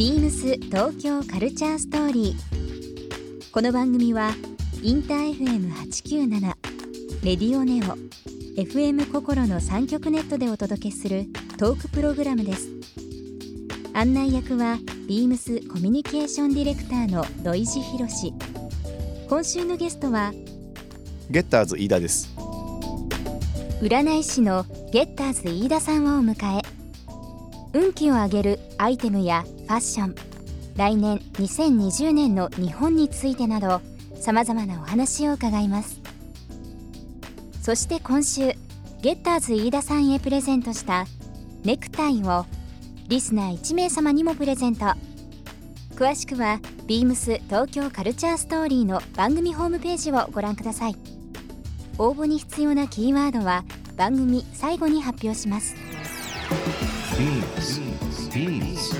ビームス東京カルチャーストーリー。この番組はインター FM897 レディオネオ FM 心の三極ネットでお届けするトークプログラムです。案内役はビームスコミュニケーションディレクターの土井博志。今週のゲストはゲッターズ飯田です占い師のゲッターズ飯田さんをお迎え運気を上げるアイテムやファッション来年2020年の日本についてなどさまざまなお話を伺いますそして今週ゲッターズ飯田さんへプレゼントしたネクタイをリスナー1名様にもプレゼント詳しくはビームス東京カルチャーストーリーの番組ホームページをご覧ください応募に必要なキーワードは番組最後に発表します Beams. Beams.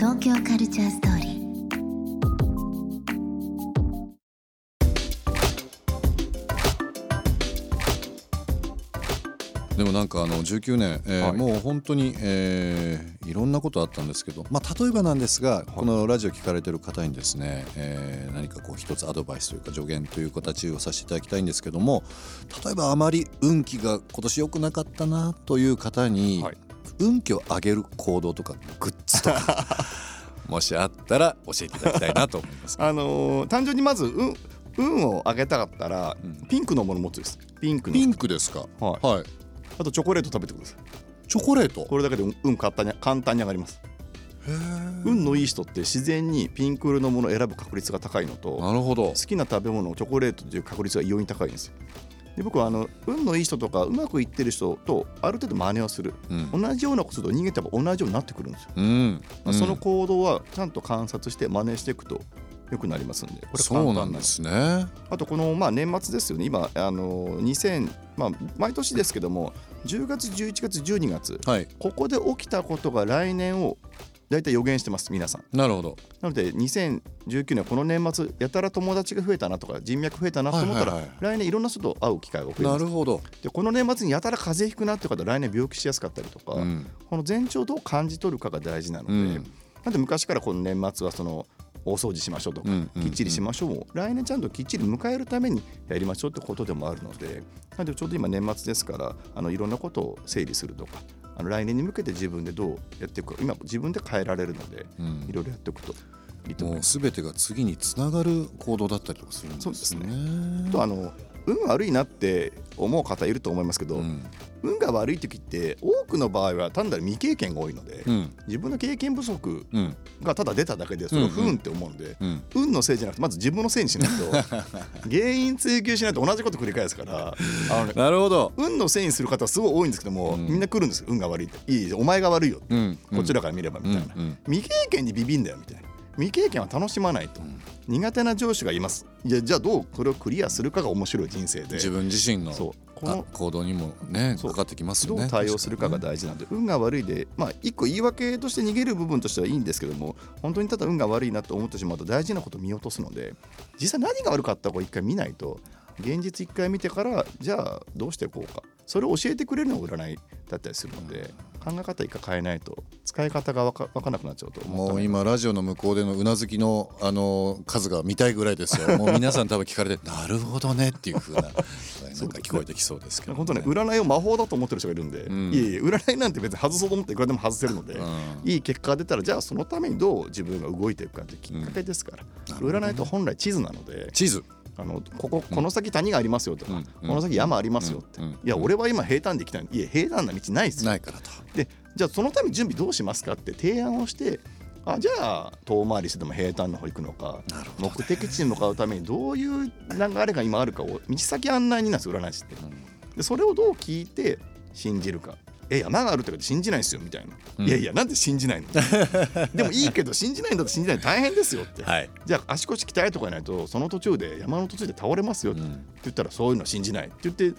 東京カルチャーストーリー。でもなんかあの19年、えーはい。もう本当に、えーいろんなことあったんですけど、まあ、例えばなんですが、このラジオ聞かれてる方にですね、えー何かこう一つアドバイスというか助言という形をさせていただきたいんですけども例えばあまり運気が今年良くなかったなという方に、はい運気を上げる行動とかグッズとか。もしあったら教えていただきたいなと思います。あのー単純にまず運運を上げたかったら、うん。ピンクのもの持つです。ピンクの。ピンクですか、はい。はい、あとチョコレート食べてください。チョコレート？これだけで運運簡単に簡単に上がります。運のいい人って自然にピンク色のものを選ぶ確率が高いのとなるほど。好きな食べ物をチョコレートという確率が異様に高いんですよで僕はあの運のいい人とかうまくいってる人とある程度真似をする。うん、同じようなことすると人間って同じようになってくるんですよ、うん。まあその行動はちゃんと観察して真似していくと良くなりますんで。これ簡そう単なんですね。あとこのまあ年末ですよね。今あの2000まあ毎年ですけども10月11月12月。はい、ここで起きたことが来年を大体予言してます皆さん。なるほど。なので2019年この年末やたら友達が増えたなとか人脈増えたなと思ったら、来年いろんな人と会う機会が増えます。なるほど。でこの年末にやたら風邪ひくなって方来年病気しやすかったりとか、うん、この前兆をどう感じ取るかが大事なので、うん。なんで昔からこの年末はその大掃除しましょうとか、きっちりしましょうも来年ちゃんときっちり迎えるためにやりましょうってことでもあるのでなんでちょうど今年末ですからあのいろんなことを整理するとかあの来年に向けて自分でどうやっていくか今自分で変えられるので、うんいろいろやっておくといいと思いもうます。すべてが次につながる行動だったりとかするんですね。そうですあとあの運悪いなって思う方いると思いますけど、うん、運が悪い時って多くの場合は単なる未経験が多いので、うん、自分の経験不足うん、がただ出ただけでそれを不運って思うんで、うん。運のせいじゃなくてまず自分のせいにしないと 原因追求しないと同じこと繰り返すからあの、ね、なるほど。運のせいにする方はすごい多いんですけども、うん。みんな来るんですよ。運が悪いって。いいお前が悪いよ、うん、こちらから見ればみたいな、未経験にビビんだよみたいな未経験は楽しまないと、苦手な上司がいます。いやじゃあどうそれをクリアするかが面白い人生で。自分自身のそう。こあの行動にもねそう。かかってきますよね。どう対応するかが大事なんで、運が悪いで、まあ、一個言い訳として逃げる部分としてはいいんですけども、本当にただ運が悪いなと思ってしまうと大事なことを見落とすので、実際何が悪かったかを一回見ないと、現実一回見てから、じゃあどうしていこうか、それを教えてくれるのが占いだったりするので、考え方一回変えないと、使い方がわかわかんなくなっちゃうともう今ラジオの向こうでのうなずきのあの数が見たいぐらいですよ。もう皆さん多分聞かれてなるほどねっていう風な なんか聞こえてきそうですけど、本当ね、占いを魔法だと思ってる人がいるんで、ん。いえいえ、占いなんて別に外そうと思っていくらでも外せるので、うん。いい結果が出たら、じゃあそのためにどう自分が動いていくかってきっかけですから、占いと本来地図なので、地図。あのこここの先谷がありますよとか、うんこの先山ありますよって、いや俺は今平坦で来たい。いや平坦な道ないですよ。ないからと。でじゃあそのために準備どうしますかって提案をしてあじゃあ遠回りしてでも平坦の方行くのか目的地に向かうためにどういう流れが今あるかを道先案内になるんです占い師って。でそれをどう聞いて信じるかえ山があるってこと信じないですよみたいな、うんいやいやなんで信じないの でもいいけど信じないんだって信じないの大変ですよって、はい、じゃあ足腰鍛えとかないとその途中で山の途中で倒れますよってうん。言ったらそういうのは信じないって言って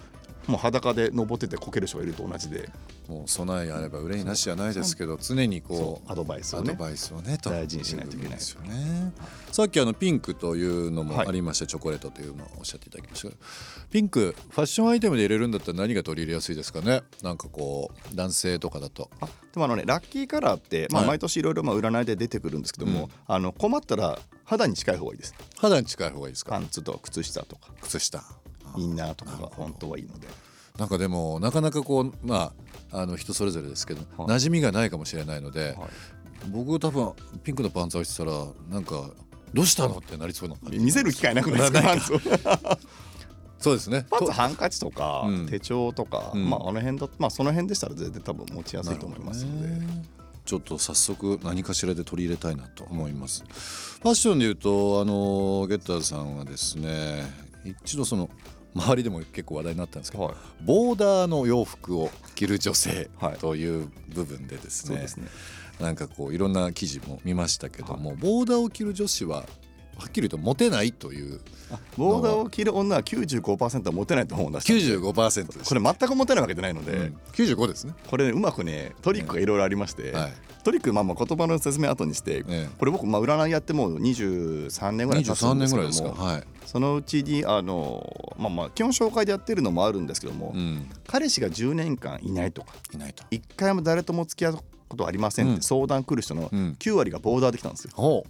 もう裸で登っててこける人がいると同じで。もう備えあれば憂いなしじゃないですけど常にこそううアドバイスをね。アドバイスをねと大事にしないといけないですよね。さっきあのピンクというのもはい。ありました、チョコレートというのをおっしゃっていただきましたけど。ピンクファッションアイテムで入れるんだったら何が取り入れやすいですかね？なんかこう男性とかだと。あでもあのねラッキーカラーって、まあ、はい毎年いろいろまあ占いで出てくるんですけども、うん。あの困ったら肌に近い方がいいです。肌に近い方がいいですか？パンツと靴下とか。靴下インナーとかが本当はいいので。なんかでもなかなかこうまああの人それぞれですけど、はい。馴染みがないかもしれないので、はい。僕多分ピンクのパンツ履いてたらなんかどうしたのってなりそうな。見せる機会なくないですかパンツを。そうですね。とパンツハンカチとか、うん。手帳とか、うん。まああの辺だまあその辺でしたら全然多分持ちやすいと思いますので、ちょっと早速何かしらで取り入れたいなと思います。ファッションでいうとあのゲッターズさんはですね一度その周りでも結構話題になったんですけど、はい。ボーダーの洋服を着る女性はい。という部分でですね,、そうですね。なんかこういろんな記事も見ましたけども、ボーダーを着る女子ははっきり言うとモテないというあボーダーを着る女は95%は持てないと思うんだ。95%です。これ全く持てないわけじゃないので、うん、95ですね、これ、ね、うまくねトリックがいろいろありまして、はいトリックまあまあ言葉の説明後にして、ええ。これ僕まあ占いやってもう23年ぐらい経つ23んですけど年ぐらいですか？もはい、そのうちにあのまあまあ基本紹介でやってるのもあるんですけども、うん、彼氏が10年間いないとかいないと。一回も誰とも付き合うことありませんっうん。て相談来る人のうん。9割がボーダーできたんですよ。ほ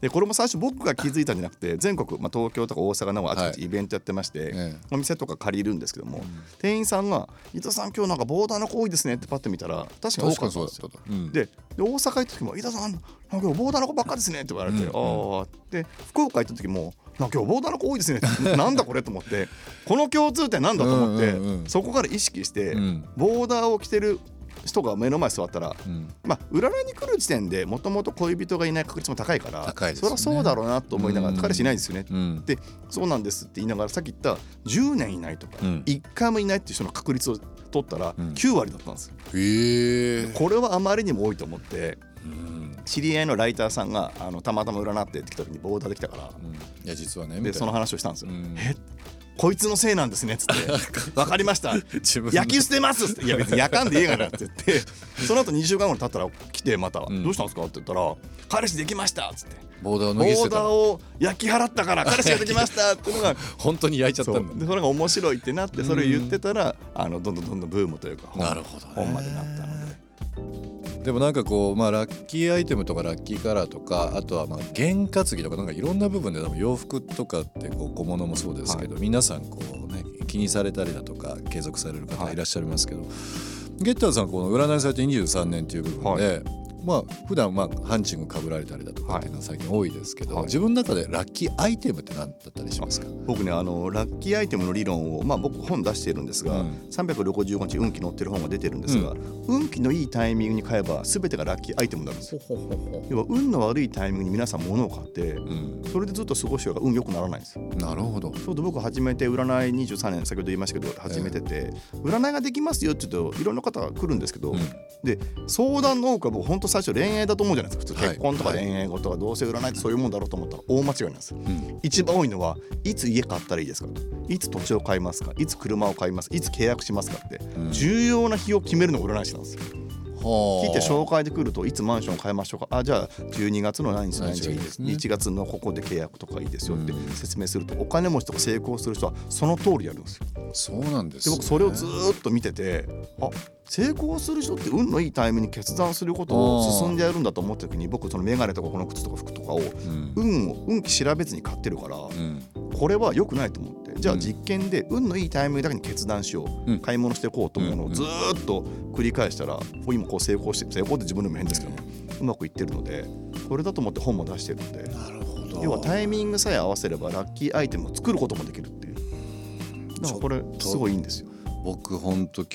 でこれも最初僕が気づいたんじゃなくて全国、まあ、東京とか大阪のあちこはい。ちイベントやってまして、ええ。お店とか借りるんですけども、店員さんが「伊藤さん今日なんかボーダーの子多いですね」ってパッと見たら確かに多確かにそうだったですよ。と、うん。でで大阪行った時も「伊田さん今日ボーダーの子ばっかですね」って言われて「うんああ」で福岡行った時も「なんか今日ボーダーの子多いですね」なんだこれと思ってこの共通点なんだと思って、うんうんうん。そこから意識して、うん。ボーダーを着てる人が目の前に座ったら、うん。まあ、占いに来る時点でもともと恋人がいない確率も高いからね。そりゃそうだろうなと思いながら、うん。彼氏いないんですよね、うん。でそうなんですって言いながらさっき言った10年いないとか、うん。1回もいないっていう人の確率を取ったらうん。9割だったんですよ。へえ、これはあまりにも多いと思ってうん。知り合いのライターさんがあのたまたま占ってってきた時にボーダーできたからうん、いや実はねでその話をしたんですよ。うん。えこいつのせいなんですねっつって「分かりました。自分の。焼き捨てます」って「いや別に焼かんでいいから」って言って。その後2週間後に経ったら来てまた「ん。どうしたんですか?」って言ったら「彼氏できました」っつって。ボーダーを「ボー脱ぎ捨てたダーを焼き払ったから 彼氏ができました」っていうのが本当に焼いちゃったんだでそれが面白いってなってそれを言ってたらあのどんどんどんどんブームというか本なるほどね。本までなったので。でもなんかこうまあラッキーアイテムとかラッキーカラーとかあとはまあ験担ぎとかなんかいろんな部分で多分洋服とかってこう小物もそうですけど、皆さんこうね気にされたりだとか継続される方いらっしゃいますけど、ゲッターさんこの占いされて23年という部分で、まあ普段まあハンチングかぶられたりだとかっていうのは最近多いですけど、はい。自分の中でラッキーアイテムって何だったりしますか、僕ねあのラッキーアイテムの理論を、まあ、僕本出しているんですが、うん。365日運気載ってる本が出てるんですが、運気のいいタイミングに買えば全てがラッキーアイテムになるんですよ。要は運の悪いタイミングに皆さん物を買ってうん、それでずっと過ごしてるから運良くならないんですよ。なるほど。ちょうど僕初めて占い23年先ほど言いましたけど始めてて、占いができますよって言うといろんな方が来るんですけど、うん。で相談の多くは僕本当最初恋愛だと思うじゃないですか。普通はい。結婚とか恋愛事とかどうせ占いってそういうもんだろうと思ったら大間違いなんですよ。うん。一番多いのはいつ家買ったらいいですか？といつ土地を買いますか？いつ車を買います？いつ契約しますかって、うん。重要な日を決めるのが占い師なんですよ。はあ。聞いて紹介で来るといつマンションを買いましょうか？あじゃあ12月の何日何日がいいです、ね。1月のここで契約とかいいですよってうん。説明するとお金持ちとか成功する人はその通りやるんですよ。そうなんです、ね。で僕それをずーっと見ててあ成功する人って運のいいタイミングに決断することを進んでやるんだと思った時に僕その眼鏡とかこの靴とか服とかをうん、運を運気調べずに買ってるからうん。これは良くないと思ってじゃあうん。実験で運のいいタイミングだけに決断しよう、うん。買い物していこうと思うのをずーっと繰り返したら今こう成功して成功って自分でも変ですけどねうまくいってるのでこれだと思って本も出してるのでなるほど。要はタイミングさえ合わせればラッキーアイテムを作ることもできるってだからこれすごいいいんですよ。僕本当今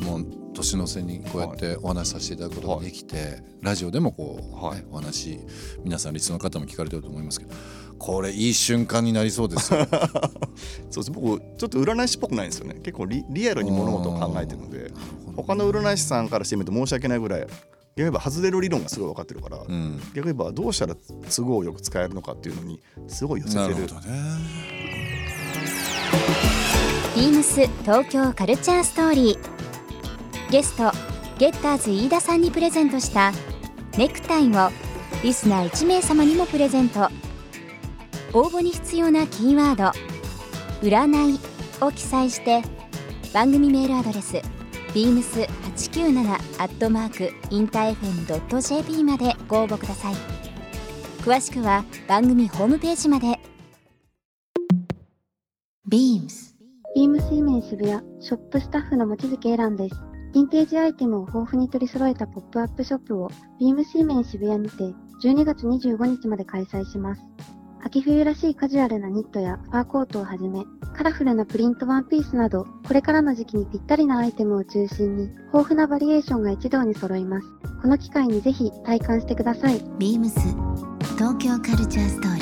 日もう年の瀬にこうやってお話しさせていただくことができて、ラジオでもこう、はい。ねお話皆さんリスナーの方も聞かれてると思いますけどこれいい瞬間になりそうですよ。そうです。僕ちょっと占い師っぽくないんですよね。結構リリアルに物事を考えてるので他の占い師さんからしてみると申し訳ないぐらい逆に言えば外れる理論がすごい分かってるから、うん。逆に言えばどうしたら都合よく使えるのかっていうのにすごい寄せなてる。るほどねビームス東京カルチャーストーリー。ゲストゲッターズ飯田さんにプレゼントしたネクタイをリスナー1名様にもプレゼント。応募に必要なキーワード「占い」を記載して番組メールアドレス beams897 アットマークインター FM.jp までご応募ください。詳しくは番組ホームページまで。BEAMS ビームスイメン渋谷ショップスタッフの望月エランです。ヴィンテージアイテムを豊富に取り揃えたポップアップショップをビームスイメン渋谷にて12月25日まで開催します。秋冬らしいカジュアルなニットやファーコートをはじめ、カラフルなプリントワンピースなど、これからの時期にぴったりなアイテムを中心に、豊富なバリエーションが一堂に揃います。この機会にぜひ体感してください。BEAMS 東京カルチャーストーリー